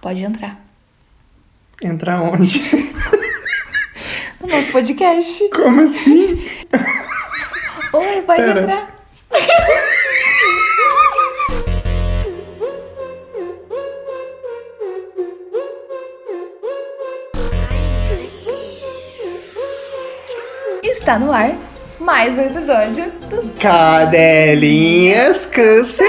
Pode entrar. Entrar onde? No nosso podcast. Como assim? Oi, pode Pera. entrar. Está no ar mais um episódio do Cadelinhas Canceladas!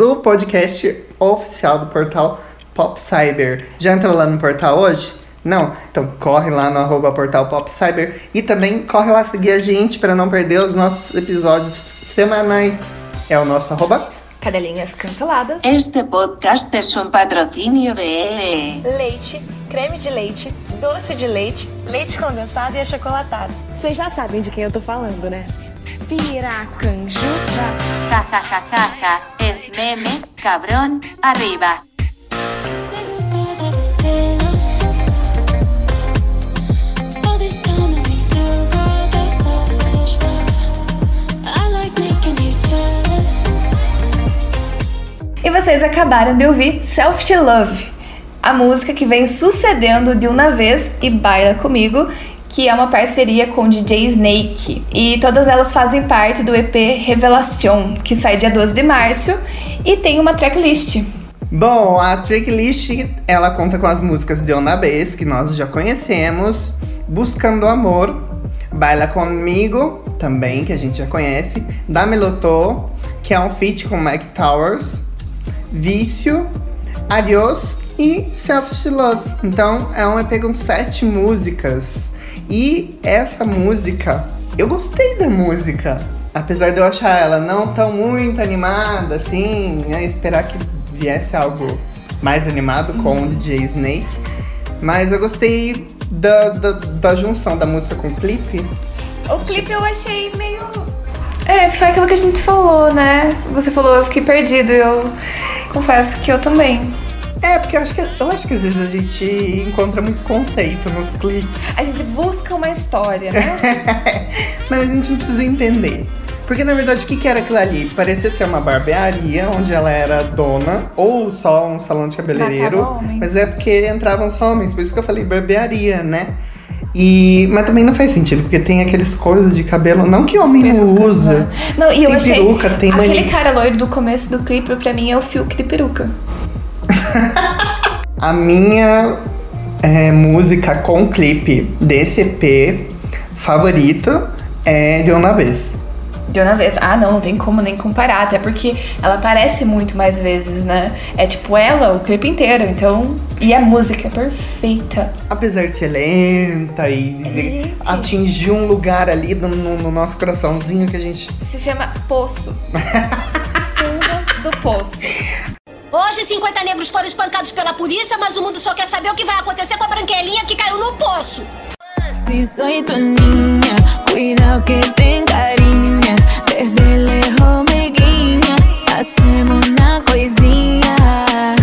O podcast oficial do portal Pop Cyber. Já entrou lá no portal hoje? Não? Então corre lá no arroba portal Pop Cyber e também corre lá seguir a gente para não perder os nossos episódios semanais. É o nosso arroba Cadelinhas Canceladas. Este podcast es un patrocinio de... leite, creme de leite, doce de leite, leite condensado e achocolatado. Vocês já sabem de quem eu tô falando, né? Piracanjuba. Ja, ja, ja, ja, ja. Es meme, cabrón, arriba. E vocês acabaram de ouvir Self Love, a música que vem sucedendo de uma vez e Baila Comigo, que é uma parceria com o DJ Snake. E todas elas fazem parte do EP Revelación, que sai dia 12 de março e tem uma tracklist. Bom, a tracklist ela conta com as músicas de Ona Bess, que nós já conhecemos, Buscando Amor, Baila Comigo, também, que a gente já conhece, Da Melotô, que é um feat com Mike Towers, Vício, Adios e Self to Love. Então é um EP com sete músicas. E essa música, eu gostei da música. Apesar de eu achar ela não tão muito animada, assim, né, esperar que viesse algo mais animado com o DJ Snake. Mas eu gostei da, da, da junção da música com o clipe. O clipe eu achei meio. É, foi aquilo que a gente falou, né? Você falou, eu fiquei perdido eu confesso que eu também. É, porque eu acho que, eu acho que às vezes a gente encontra muito conceito nos clipes. A gente busca uma história, né? Mas a gente não precisa entender. Porque na verdade o que, que era aquilo ali? Parecia ser uma barbearia onde ela era dona, ou só um salão de cabeleireiro. Mas é porque entravam só homens, por isso que eu falei barbearia, né? E, mas também não faz sentido, porque tem aqueles coisas de cabelo, não que homem não Perucas, usa. né? Não, e eu tem achei. peruca, tem Aquele mani- cara loiro do começo do clipe, pra mim, é o Fiuk de peruca. A minha é, música com clipe desse EP favorito é de uma vez. De uma vez. Ah, não, não tem como nem comparar, até porque ela aparece muito mais vezes, né? É tipo ela, o clipe inteiro, então. E a música é perfeita. Apesar de ser lenta e Gente. atingir um lugar ali no, no- no nosso coraçãozinho que a gente. Se chama Poço. Fundo do Poço. Hoje, 50 negros foram espancados pela polícia, mas o mundo só quer saber o que vai acontecer com a branquelinha que caiu no poço. Si soy tu niña, cuidado que te. Desde lejos me guiña, hacemos una coisinha.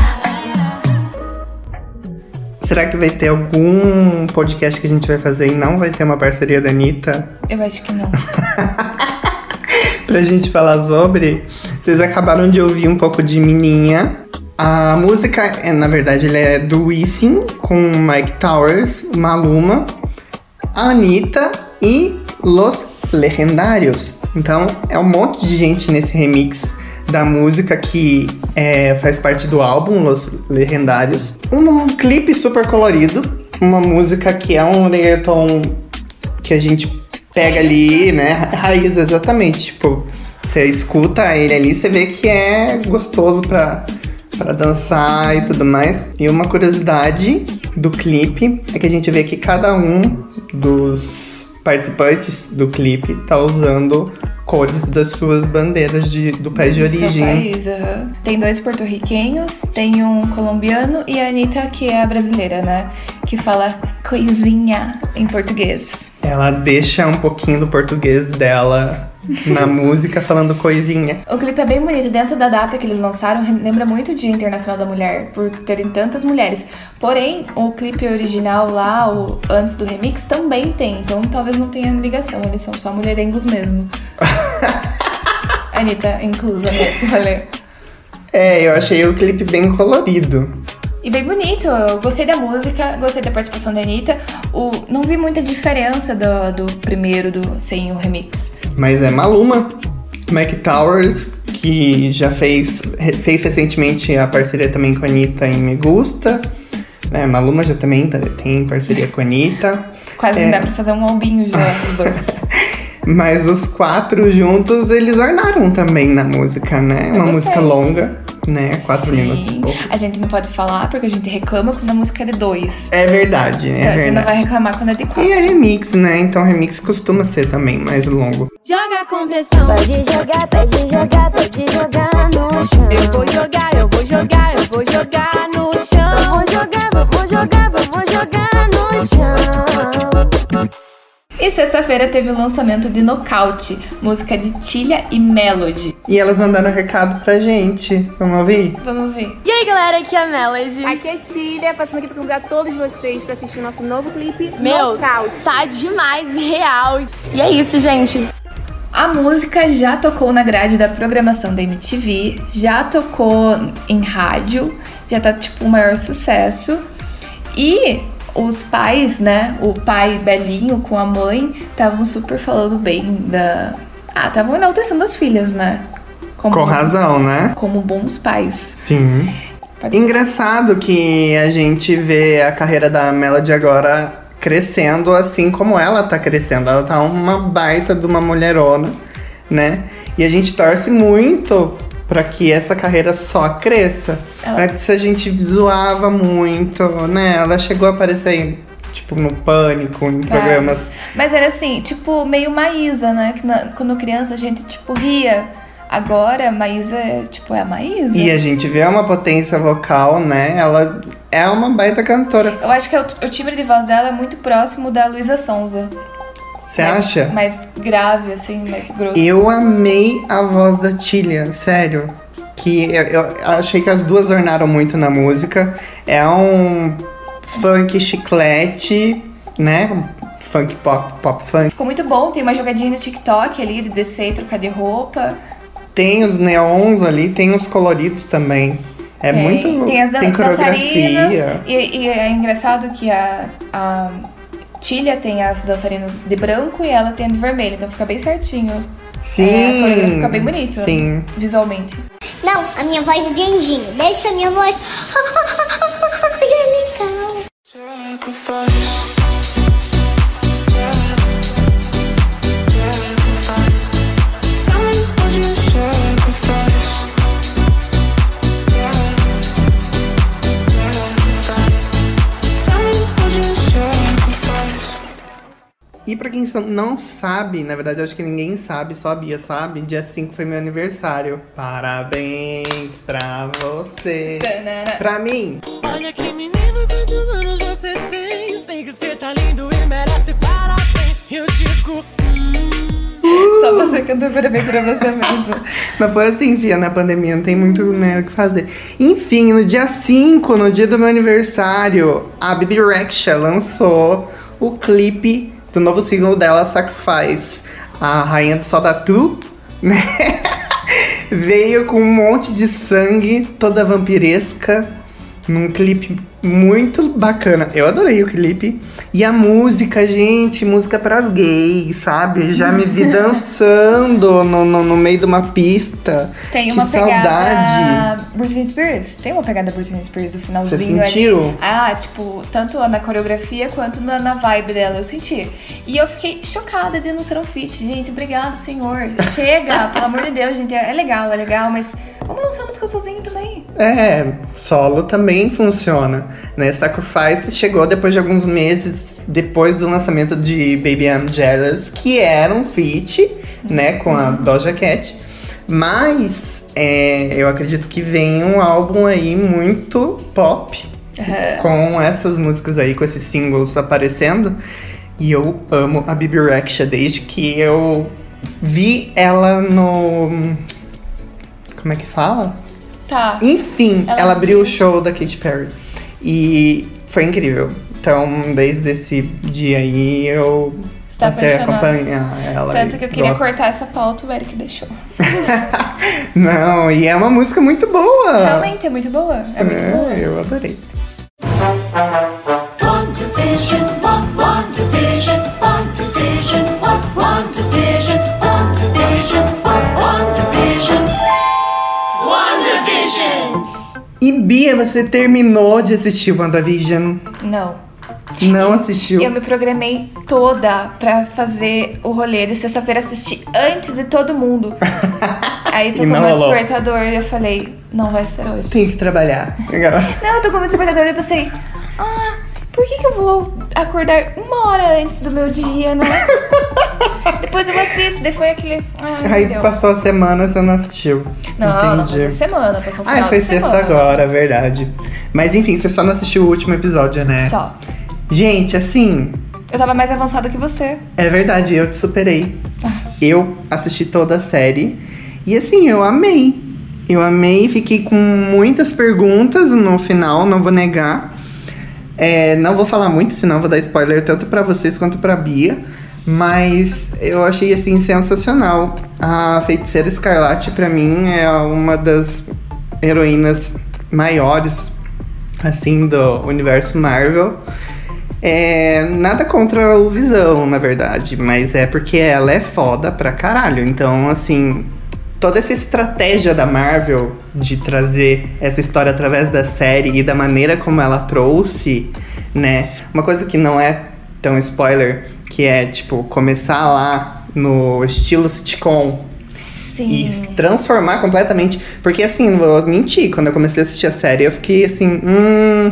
Será que vai ter algum podcast que a gente vai fazer e não vai ter uma parceria da Anitta? Eu acho que não. pra gente falar sobre. Vocês acabaram de ouvir um pouco de Mininha. A música, é, na verdade, ele é do Wisin com Mike Towers, Maluma, Anitta e Los Legendários. Então é um monte de gente nesse remix da música que é, faz parte do álbum Los Legendários. Um, clipe super colorido, uma música que é um reggaeton que a gente pega ali, né? Raiz, exatamente. Tipo, você escuta ele ali, você vê que é gostoso pra, pra dançar e tudo mais. E uma curiosidade do clipe é que a gente vê que cada um dos participantes do clipe tá usando cores das suas bandeiras de, do país de origem. país, aham. Tem dois porto-riquenhos, tem um colombiano e a Anitta, que é a brasileira, né? Que fala coisinha em português. Ela deixa um pouquinho do português dela na música falando coisinha. O clipe é bem bonito. Dentro da data que eles lançaram, lembra muito o Dia Internacional da Mulher, por terem tantas mulheres. Porém, o clipe original lá, o antes do remix, também tem. Então talvez não tenha ligação. Eles são só mulherengos mesmo. Anitta inclusa nesse rolê. É, eu achei o clipe bem colorido. E bem bonito, eu gostei da música, gostei da participação da Anitta. O, não vi muita diferença do, do primeiro do, sem o remix. Mas é Maluma, Mac Towers, que já fez, fez recentemente a parceria também com a Anitta em Me Gusta. É, Maluma já também tá- tem parceria com a Anitta. Quase É. dá pra fazer um albinho já, os dois. Mas os quatro juntos, eles ornaram também na música, né? Uma gostei. música longa, né? Quatro Sim. minutos pouco. A gente não pode falar porque a gente reclama quando a música é de dois. É verdade, é então a gente não vai reclamar quando é de quatro. E é remix, né? Então remix costuma ser também mais longo. Joga com pressão. Pode jogar, pode jogar, pode jogar no chão. Eu vou jogar, eu vou jogar, eu vou jogar no chão. Vamos jogar, vamos jogar, vamos jogar E sexta-feira teve o lançamento de Nocaute, música de Tilha e Melody. E elas mandaram um recado pra gente. Vamos ouvir? Vamos ver. E aí galera, aqui é a Melody. Aqui é Tília, passando aqui pra convidar todos vocês pra assistir nosso novo clipe Meu, Nocaute. tá demais, real. E é isso, gente. A música já tocou na grade da programação da MTV, já tocou em rádio, já tá tipo o maior sucesso. E os pais, né? O pai Belinho com a mãe estavam super falando bem da. Ah, estavam enaltecendo as filhas, né? Como, Com razão, né? Como bons pais. Sim. Pode- Engraçado que a gente vê a carreira da Melody agora crescendo assim como ela tá crescendo. Ela tá uma baita de uma mulherona, né? E a gente torce muito pra que essa carreira só cresça. Ela- Antes a gente zoava muito, né? Ela chegou a aparecer aí, tipo, no pânico, em programas. Mas era assim, tipo, meio Maísa, né? Que na- quando criança a gente, tipo, ria. Agora, Maísa é, tipo, é a Maísa. E a gente vê uma potência vocal, né? Ela é uma baita cantora. Eu acho que o, o timbre de voz dela é muito próximo da Luísa Sonza. Você acha? Mais grave, assim, mais grosso. Eu amei a voz da Tilha, sério. Que eu, eu achei que as duas ornaram muito na música. É um funk chiclete, né? Funk pop, pop funk.Ficou muito bom, tem uma jogadinha no TikTok ali de descer e trocar de roupa. Tem os neons ali, tem os coloridos também. É tem, muito. Tem as tem coreografia. E, e é engraçado que a, a Tilha tem as dançarinas de branco e ela tem a de vermelho, então fica bem certinho. Sim. É, a coreografia fica bem bonita. Sim. Visualmente. Não, a minha voz é de anjinho. Deixa a minha voz angelical. E pra quem não sabe, na verdade eu acho que ninguém sabe, só a Bia sabe, dia 5 foi meu aniversário. Parabéns pra você. Pra mim. Olha que menino, quantos anos você tem? Sei que você tá lindo e merece parabéns. Eu digo, Só você cantou parabéns pra você mesmo. Mas foi assim, Fia, na pandemia, não tem muito né, o que fazer. Enfim, no dia 5, no dia do meu aniversário, a Bibi Rexha lançou o clipe do novo single dela, Sacrifice. A Rainha do Sol Tatu, né? Veio com um monte de sangue, toda vampiresca, num clipe muito bacana. Eu adorei o clipe. E a música, gente, música pras gays, sabe? Já me vi dançando no, no, no meio de uma pista. Tem que uma saudade. pegada Britney Spears. Tem uma pegada Britney Spears, o finalzinho Você sentiu? ali. Ah, tipo, tanto na coreografia quanto na, na vibe dela, eu senti. E eu fiquei chocada de não ser um feat, gente. Obrigado, senhor. Chega, pelo amor de Deus, gente. É legal, é legal, mas vamos lançar a música sozinho também. É, solo também funciona. Né? Sacrifice chegou depois de alguns meses depois do lançamento de Baby I'm Jealous, que era um feat, né, com a Doja Cat. Mas é, eu acredito que vem um álbum aí muito pop, com essas músicas aí, com esses singles aparecendo. E eu amo a Bibi Rexha desde que eu vi ela no. Como é que fala? Tá. Enfim, Ela ela, abriu o show da Katy Perry. E foi incrível. Então, desde esse dia aí, eu Você tá Você apaixonado. acompanha ela. Tanto que eu queria gosta. cortar essa pauta, o Eric deixou. Não, e é uma música muito boa. Realmente, é muito boa. É muito boa. É, eu adorei. E Bia, você terminou de assistir WandaVision? Não. Não assistiu? Eu me programei toda pra fazer o rolê de sexta-feira assistir antes de todo mundo. Aí E tocou não meu rolou. despertador e eu falei, não vai ser hoje. Tem que trabalhar. Não, tocou meu despertador e eu pensei, ah, por que, que eu vou acordar uma hora antes do meu dia, né? Depois eu assisto, foi aquele. Ai, Aí deu. passou a semana, você não assistiu. Não, não Entendi. passou semana, passou um final Ah, foi sexta semana. agora, verdade. Mas enfim, você só não assistiu o último episódio, né? Só. Gente, assim, Eu tava mais avançada que você. é verdade, eu te superei. Ah. Eu assisti toda a série e assim, eu amei. Eu amei, fiquei com muitas perguntas no final, não vou negar. É, não vou falar muito, senão vou dar spoiler tanto pra vocês quanto pra Bia. Mas eu achei assim sensacional. A Feiticeira Escarlate pra mim é uma das heroínas maiores assim do universo Marvel. É, nada contra o Visão, na verdade, mas é porque ela é foda pra caralho. Então, assim, toda essa estratégia da Marvel de trazer essa história através da série e da maneira como ela trouxe, né? Uma coisa que não é tão spoiler, que é, tipo, começar lá no estilo sitcom Sim. e transformar completamente. Porque assim, vou mentir, quando eu comecei a assistir a série, eu fiquei assim, hum,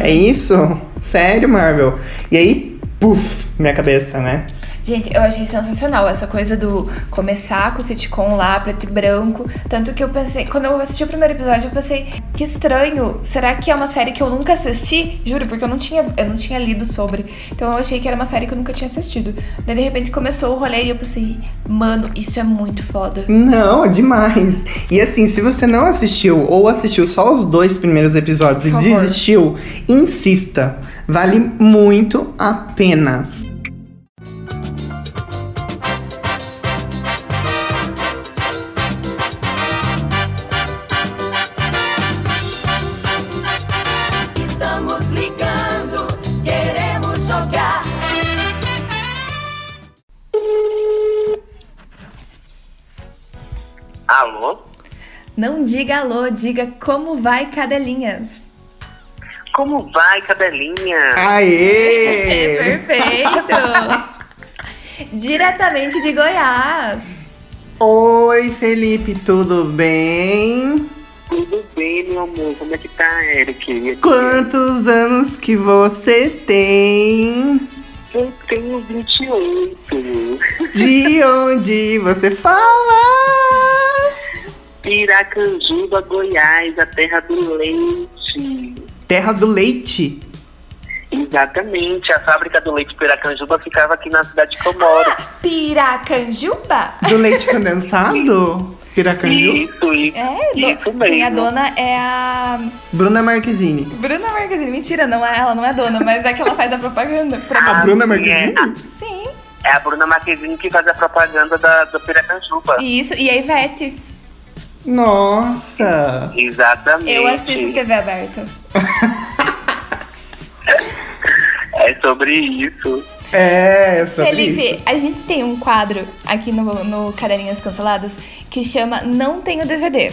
é isso? Sério, Marvel? E aí, puf, minha cabeça, né? Gente, eu achei sensacional essa coisa do começar com o sitcom lá, preto e branco. Tanto que eu pensei, quando eu assisti o primeiro episódio, eu pensei, que estranho, será que é uma série que eu nunca assisti? Juro, porque eu não tinha, eu não tinha lido sobre. Então eu achei que era uma série que eu nunca tinha assistido. Daí de repente começou o rolê e eu pensei, mano, isso é muito foda. Não, é demais. E assim, se você não assistiu ou assistiu só os dois primeiros episódios e desistiu, insista. Vale muito a pena. Não diga alô, diga como vai, cadelinhas. Como vai, cadelinha? Aê! Perfeito! Diretamente de Goiás. Oi, Felipe, tudo bem? Tudo bem, meu amor? Como é que tá, Eric? Quantos anos que você tem? Eu tenho 28. De onde você fala? Piracanjuba, Goiás, a terra do leite. Terra do leite. Exatamente, a fábrica do leite Piracanjuba ficava aqui na cidade que eu moro. Piracanjuba? Do leite condensado? Piracanju? Isso, isso. É, do- Isso é mesmo. dona é a Bruna Marquezine. Bruna Marquezine. Mentira, não é ela, não é dona, mas é que ela faz a propaganda. Pra A Ah, Bruna sim, Marquezine? É, Sim. é a Bruna Marquezine que faz a propaganda da, do Piracanjuba. Isso, e a Ivete. Nossa! Exatamente. Eu assisto TV aberta. É sobre isso. É, é sobre Felipe, isso. a gente tem um quadro aqui no, no Cadelinhas Canceladas que chama Não Tenho DVD.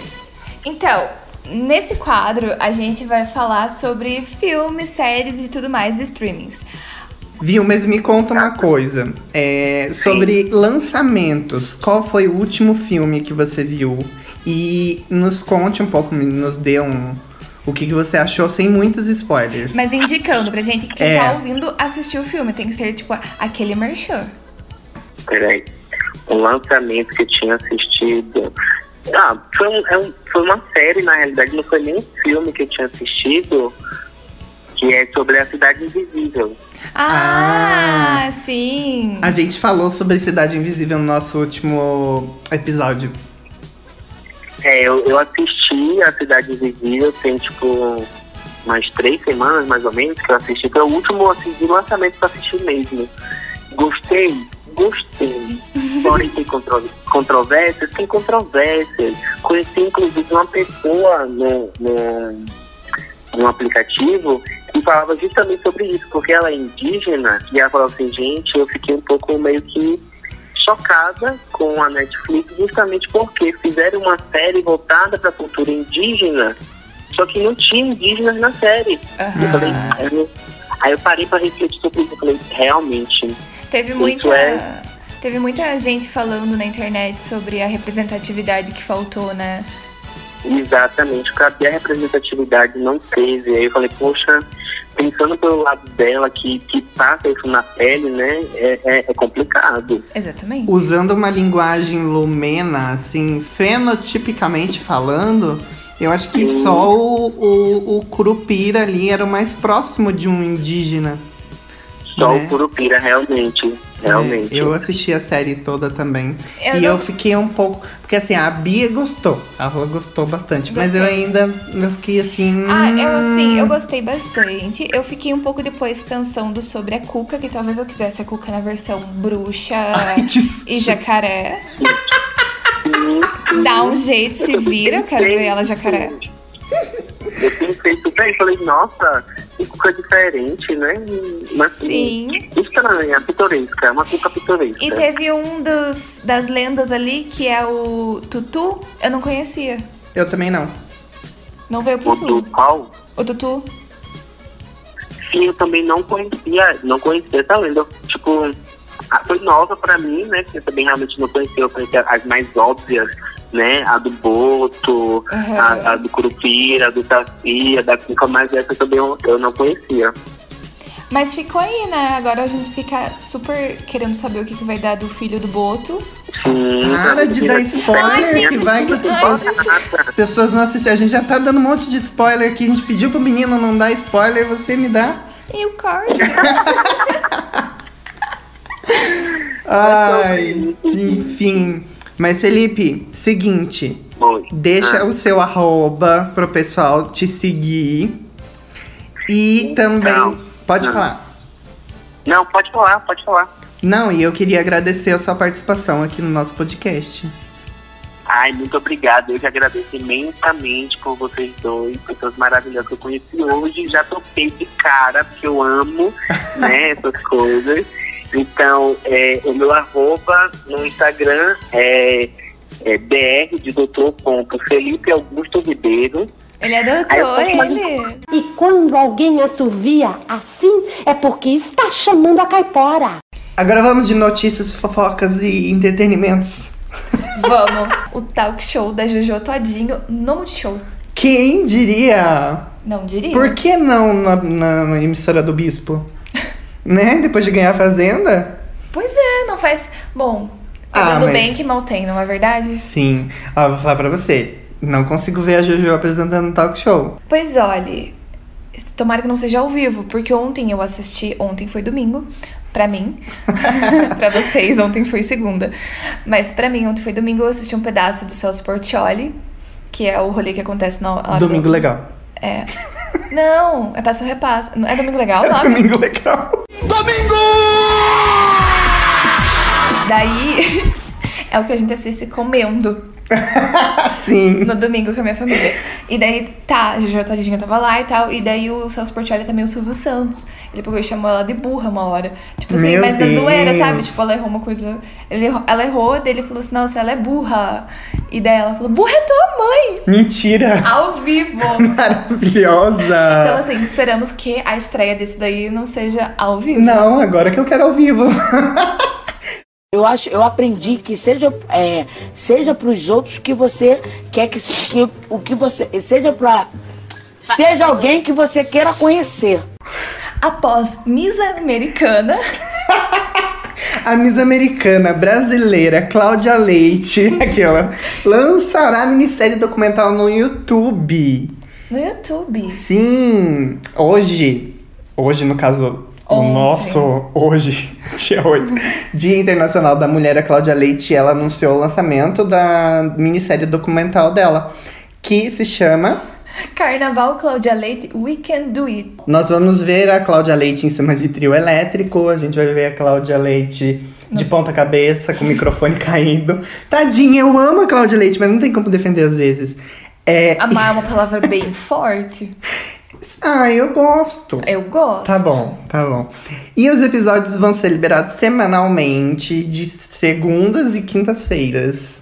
Então, nesse quadro a gente vai falar sobre filmes, séries e tudo mais de streamings. Viu, mas me conta uma coisa. É, sobre lançamentos. Qual foi o último filme que você viu? E nos conte um pouco, nos dê um. O que, que você achou sem muitos spoilers. Mas indicando pra gente quem É. tá ouvindo assistir o filme. Tem que ser, tipo, aquele merchan. Peraí. O lançamento que eu tinha assistido. Ah, foi, um- é um- foi uma série, na realidade, não foi nem um filme que eu tinha assistido, que é sobre a Cidade Invisível. Ah, sim. A gente falou sobre Cidade Invisível no nosso último episódio. É, eu, eu assisti a Cidade Invisível, tem tipo umas três semanas mais ou menos que eu assisti. Foi o último assim, de lançamento que eu assisti mesmo. Gostei? Gostei. Porém, tem contro controvérsias? Tem controvérsias. Conheci, inclusive, uma pessoa no, no, no aplicativo que falava justamente sobre isso, porque ela é indígena, e ela falou assim, gente, eu fiquei um pouco meio que chocada com a Netflix, justamente porque fizeram uma série voltada para a cultura indígena, só que não tinha indígenas na série. Eu falei, aí eu, aí eu parei para refletir sobre isso, eu falei, realmente, Teve muita. é- Teve muita gente falando na internet sobre a representatividade que faltou, né? Exatamente, cadê a representatividade? Não teve. Aí eu falei, poxa, pensando pelo lado dela que, que passa isso na pele, né? É, é, é complicado. Exatamente. Usando uma linguagem lumena, assim, fenotipicamente falando, eu acho que Sim. só o, o, o Curupira ali era o mais próximo de um indígena. Só Né? o Curupira, realmente. Realmente. É, eu assisti a série toda também. Eu e não- eu fiquei um pouco. Porque assim, a Bia gostou. Ela gostou bastante. Mas eu Gostei. ainda eu fiquei assim. Ah, eu assim, eu hum, gostei bastante. Eu fiquei um pouco depois pensando sobre a Cuca, que talvez eu quisesse a Cuca na versão bruxa e jacaré. Dá um jeito, se vira, eu quero ver ela jacaré. Eu pensei super e falei, nossa, cuca diferente, né? Mas Sim. estranha, pitoresca, é uma cuca pitoresca. E teve um dos, das lendas ali, que é o Tutu. Eu não conhecia. Eu também não. Não veio pro O sul. do qual? O Tutu. Sim, eu também não conhecia, não conhecia essa lenda. Tipo, foi nova pra mim, né? Porque eu também realmente não conhecia. Eu conhecia as mais óbvias, né? A do Boto, Aham. a, a do Curupira, a do Saci, a da Cuca, mas essa também eu, eu não conhecia. Mas ficou aí, né? Agora a gente fica super querendo saber o que, que vai dar do filho do Boto. Sim, Para de dar spoiler, que vai que as pessoas, as pessoas não assistem. A gente já tá dando um monte de spoiler aqui. A gente pediu pro menino não dar spoiler, você me dá. E o card. Ai, enfim. Mas Felipe, seguinte. Deixa Ah. o seu arroba pro pessoal te seguir. E também. Pode Não. falar. Não, pode falar, pode falar. Não, e eu queria agradecer a sua participação aqui no nosso podcast. Ai, muito obrigado. Eu que agradeço imensamente por vocês dois, pessoas maravilhosas que eu conheci hoje. Já topei de cara, porque eu amo né, essas coisas. Então, é, o meu arroba no Instagram é, é br de doutor ponto Felipe Augusto Ribeiro. Ele é doutor, ele. E quando alguém assovia assim, é porque está chamando a caipora. Agora vamos de notícias, fofocas e entretenimentos. Vamos. O talk show da Jojo Todinho no Multishow. Quem diria? Não diria. Por que não na, na- na emissora do Bispo? Né? Depois de ganhar a Fazenda? Pois é, não faz. Bom, Ah, pagando mas- bem que mal tem, não é verdade? Sim. Ó, vou falar pra você. Não consigo ver a Jojo apresentando um talk show. Pois olhe, tomara que não seja ao vivo, porque ontem eu assisti, ontem foi domingo, pra mim. pra vocês, ontem foi segunda. Mas pra mim, ontem foi domingo, eu assisti um pedaço do Celso Portioli, que é o rolê que acontece na hora do- Domingo legal. É. Não, é passa ou repassa. Não, É domingo legal, É não? domingo legal. Daí é o que a gente assiste comendo. Sim. No domingo com a minha família. E daí, tá, a Jojo Todinho tava lá e tal. E daí o Celso Portioli também, o Silvio Santos. Ele pegou e chamou ela de burra uma hora. Tipo assim, Meu mas da Deus. zoeira, sabe? Tipo, ela errou uma coisa. Ele ela errou, daí ele falou assim: nossa, ela é burra. E daí ela falou: burra é tua mãe! Mentira. Ao vivo! Maravilhosa. Então, assim, esperamos que a estreia desse daí não seja ao vivo. Não, agora que eu quero ao vivo. Eu acho, eu aprendi que seja, é, seja para os outros que você quer que, que o que você seja para seja alguém que você queira conhecer. Após Miss Americana, A Miss Americana brasileira Cláudia Leite, aquela, lançará minissérie documental no YouTube. no YouTube. Sim, hoje, hoje no caso, Ontem. nosso, hoje, dia 8, Dia Internacional da Mulher, a Cláudia Leite, ela anunciou o lançamento da minissérie documental dela, que se chama Carnaval Cláudia Leite, We Can Do It. Nós vamos ver a Cláudia Leite em cima de trio elétrico, a gente vai ver a Cláudia Leite de ponta cabeça, com o microfone caído. Tadinha, eu amo a Cláudia Leite, mas não tem como defender às vezes. É... Amar é uma palavra bem forte. Ah, eu gosto. Eu gosto. Tá bom, tá bom. E os episódios vão ser liberados semanalmente, de segundas e quintas-feiras.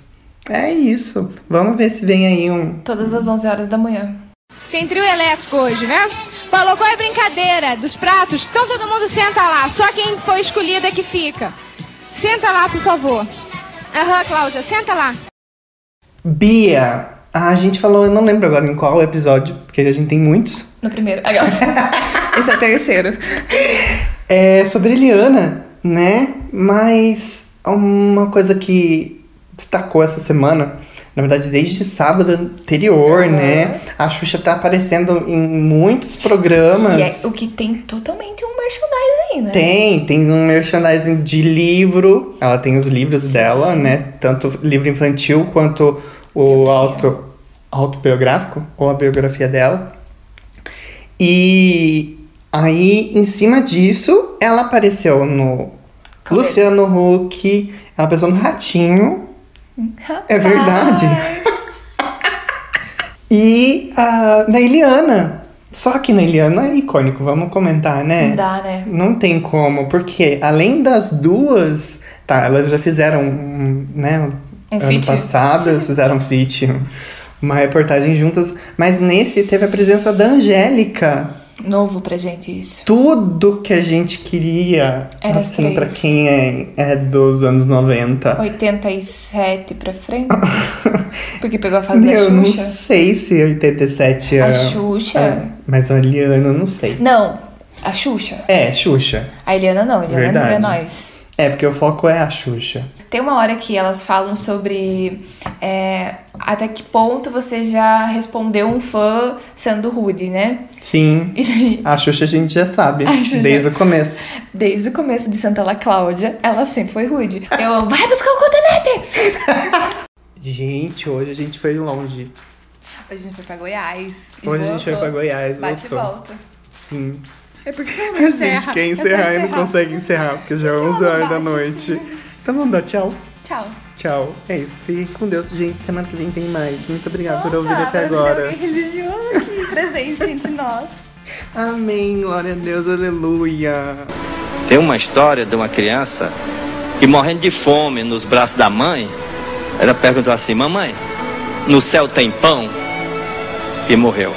É isso. Vamos ver se vem aí um. Todas as 11 horas da manhã. Tem trio elétrico hoje, né? Falou qual é a brincadeira dos pratos? Então todo mundo senta lá. Só quem foi escolhida é que fica. Senta lá, por favor. Aham, Cláudia, senta lá. Bia, a gente falou, eu não lembro agora em qual episódio, porque a gente tem muitos. No primeiro. Esse é o terceiro. É sobre Eliana, né? Mas uma coisa que destacou essa semana, na verdade desde sábado anterior, né? A Xuxa tá aparecendo em muitos programas. É o que tem totalmente um merchandising né? Tem, tem um merchandising de livro. Ela tem os livros dela, né? Tanto livro infantil quanto o auto, autobiográfico, ou a biografia dela. E aí, em cima disso, ela apareceu no Luciano Huck, ela apareceu no Ratinho. É verdade. e a, na Eliana. Só que na Eliana é icônico, vamos comentar, né? Não dá, né? Não tem como, porque além das duas, tá, elas já fizeram, um, né? Um ano feat. passado, elas fizeram um feat, uma reportagem juntas, mas nesse teve a presença da Angélica. Novo pra gente isso. Tudo que a gente queria, Era as assim, pra quem é, é dos anos 90. 87 pra frente. Porque pegou a fase Eu da não Xuxa. sei se 87 A é. Xuxa? é, mas a Eliana eu não sei. Não, a Xuxa. É, Xuxa. A Eliana não, a Eliana Verdade. é nós. É, porque o foco é a Xuxa. Tem uma hora que elas falam sobre é, até que ponto você já respondeu um fã sendo rude, né? Sim. A Xuxa a gente já sabe, desde o começo. Desde o começo de Santa La Cláudia, ela sempre foi rude. Eu amo, vai buscar o cotonete! Gente, hoje a gente foi longe. Hoje a gente foi pra Goiás. e Hoje a gente foi pra Goiás, Bate e voltou. volta. Sim. É porque não A gente encerra. quer É só encerrar e não encerrar. consegue encerrar, porque já é 11 horas da noite. Então vamos dar tchau. Tchau. Tchau. É isso. Fique com Deus. Gente, semana que vem tem mais. Muito obrigado por ouvir até agora. alguém religioso aqui presente entre nós. Amém. Glória a Deus. Aleluia. Tem uma história de uma criança que morrendo de fome nos braços da mãe, ela perguntou assim: Mamãe, no céu tem pão? E morreu.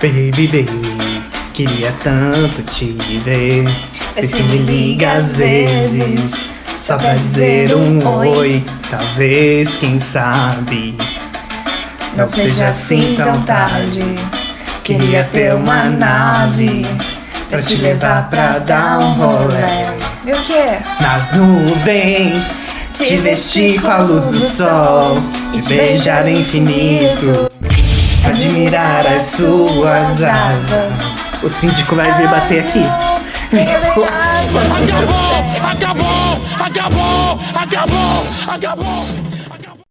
Baby, baby, queria tanto te ver. Vê se me liga às vezes, só pra dizer um oi. Talvez, quem sabe, Não seja assim tão tarde. Queria ter uma nave pra te levar pra dar um rolê. E o quê? nas nuvens. Te vestir com a luz do sol e te beijar infinito. Admirar as suas asas. O síndico vai vir bater aqui. I got ball! I got ball! I got ball! I got ball! I got ball!